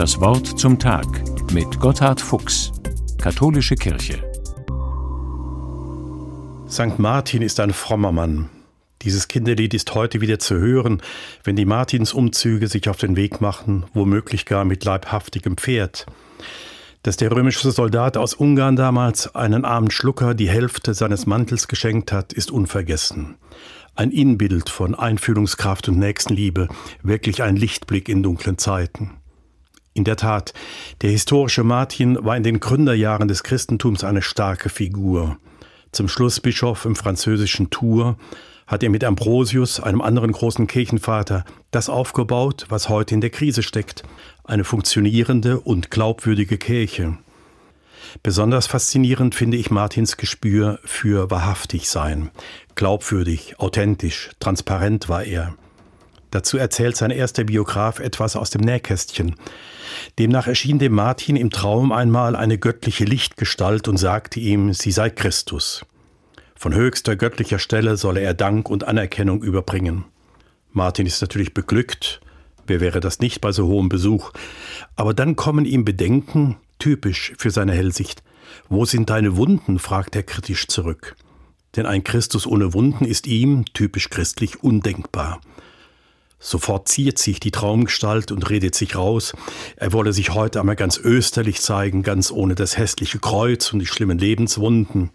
Das Wort zum Tag mit Gotthard Fuchs, Katholische Kirche. St. Martin ist ein frommer Mann. Dieses Kinderlied ist heute wieder zu hören, wenn die Martinsumzüge sich auf den Weg machen, womöglich gar mit leibhaftigem Pferd. Dass der römische Soldat aus Ungarn damals einen armen Schlucker die Hälfte seines Mantels geschenkt hat, ist unvergessen. Ein Inbild von Einfühlungskraft und Nächstenliebe, wirklich ein Lichtblick in dunklen Zeiten. In der Tat, der historische Martin war in den Gründerjahren des Christentums eine starke Figur. Zum Schluss Bischof im französischen Tours hat er mit Ambrosius, einem anderen großen Kirchenvater, das aufgebaut, was heute in der Krise steckt, eine funktionierende und glaubwürdige Kirche. Besonders faszinierend finde ich Martins Gespür für wahrhaftig sein. Glaubwürdig, authentisch, transparent war er. Dazu erzählt sein erster Biograf etwas aus dem Nähkästchen. Demnach erschien dem Martin im Traum einmal eine göttliche Lichtgestalt und sagte ihm, sie sei Christus. Von höchster göttlicher Stelle solle er Dank und Anerkennung überbringen. Martin ist natürlich beglückt, wer wäre das nicht bei so hohem Besuch, aber dann kommen ihm Bedenken, typisch für seine Hellsicht. Wo sind deine Wunden? fragt er kritisch zurück. Denn ein Christus ohne Wunden ist ihm, typisch christlich, undenkbar. Sofort ziert sich die Traumgestalt und redet sich raus, er wolle sich heute einmal ganz österlich zeigen, ganz ohne das hässliche Kreuz und die schlimmen Lebenswunden.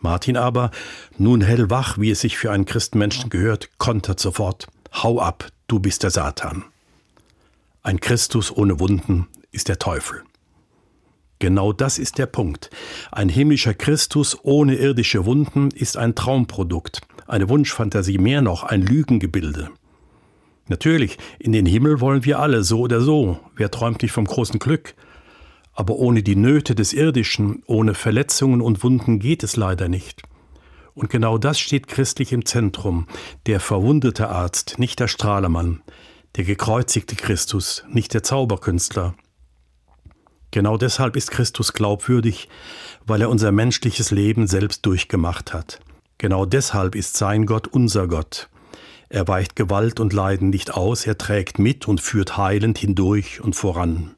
Martin aber, nun hellwach, wie es sich für einen Christenmenschen gehört, kontert sofort. Hau ab, du bist der Satan. Ein Christus ohne Wunden ist der Teufel. Genau das ist der Punkt. Ein himmlischer Christus ohne irdische Wunden ist ein Traumprodukt, eine Wunschfantasie, mehr noch ein Lügengebilde. Natürlich, in den Himmel wollen wir alle, so oder so. Wer träumt nicht vom großen Glück? Aber ohne die Nöte des Irdischen, ohne Verletzungen und Wunden geht es leider nicht. Und genau das steht christlich im Zentrum. Der verwundete Arzt, nicht der Strahlemann. Der gekreuzigte Christus, nicht der Zauberkünstler. Genau deshalb ist Christus glaubwürdig, weil er unser menschliches Leben selbst durchgemacht hat. Genau deshalb ist sein Gott unser Gott. Er weicht Gewalt und Leiden nicht aus, er trägt mit und führt heilend hindurch und voran.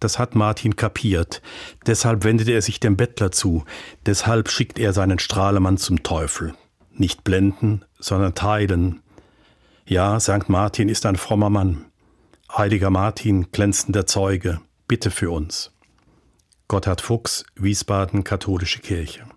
Das hat Martin kapiert. Deshalb wendet er sich dem Bettler zu. Deshalb schickt er seinen Strahlemann zum Teufel. Nicht blenden, sondern teilen. Ja, St. Martin ist ein frommer Mann. Heiliger Martin, glänzender Zeuge, bitte für uns. Gotthard Fuchs, Wiesbaden, Katholische Kirche.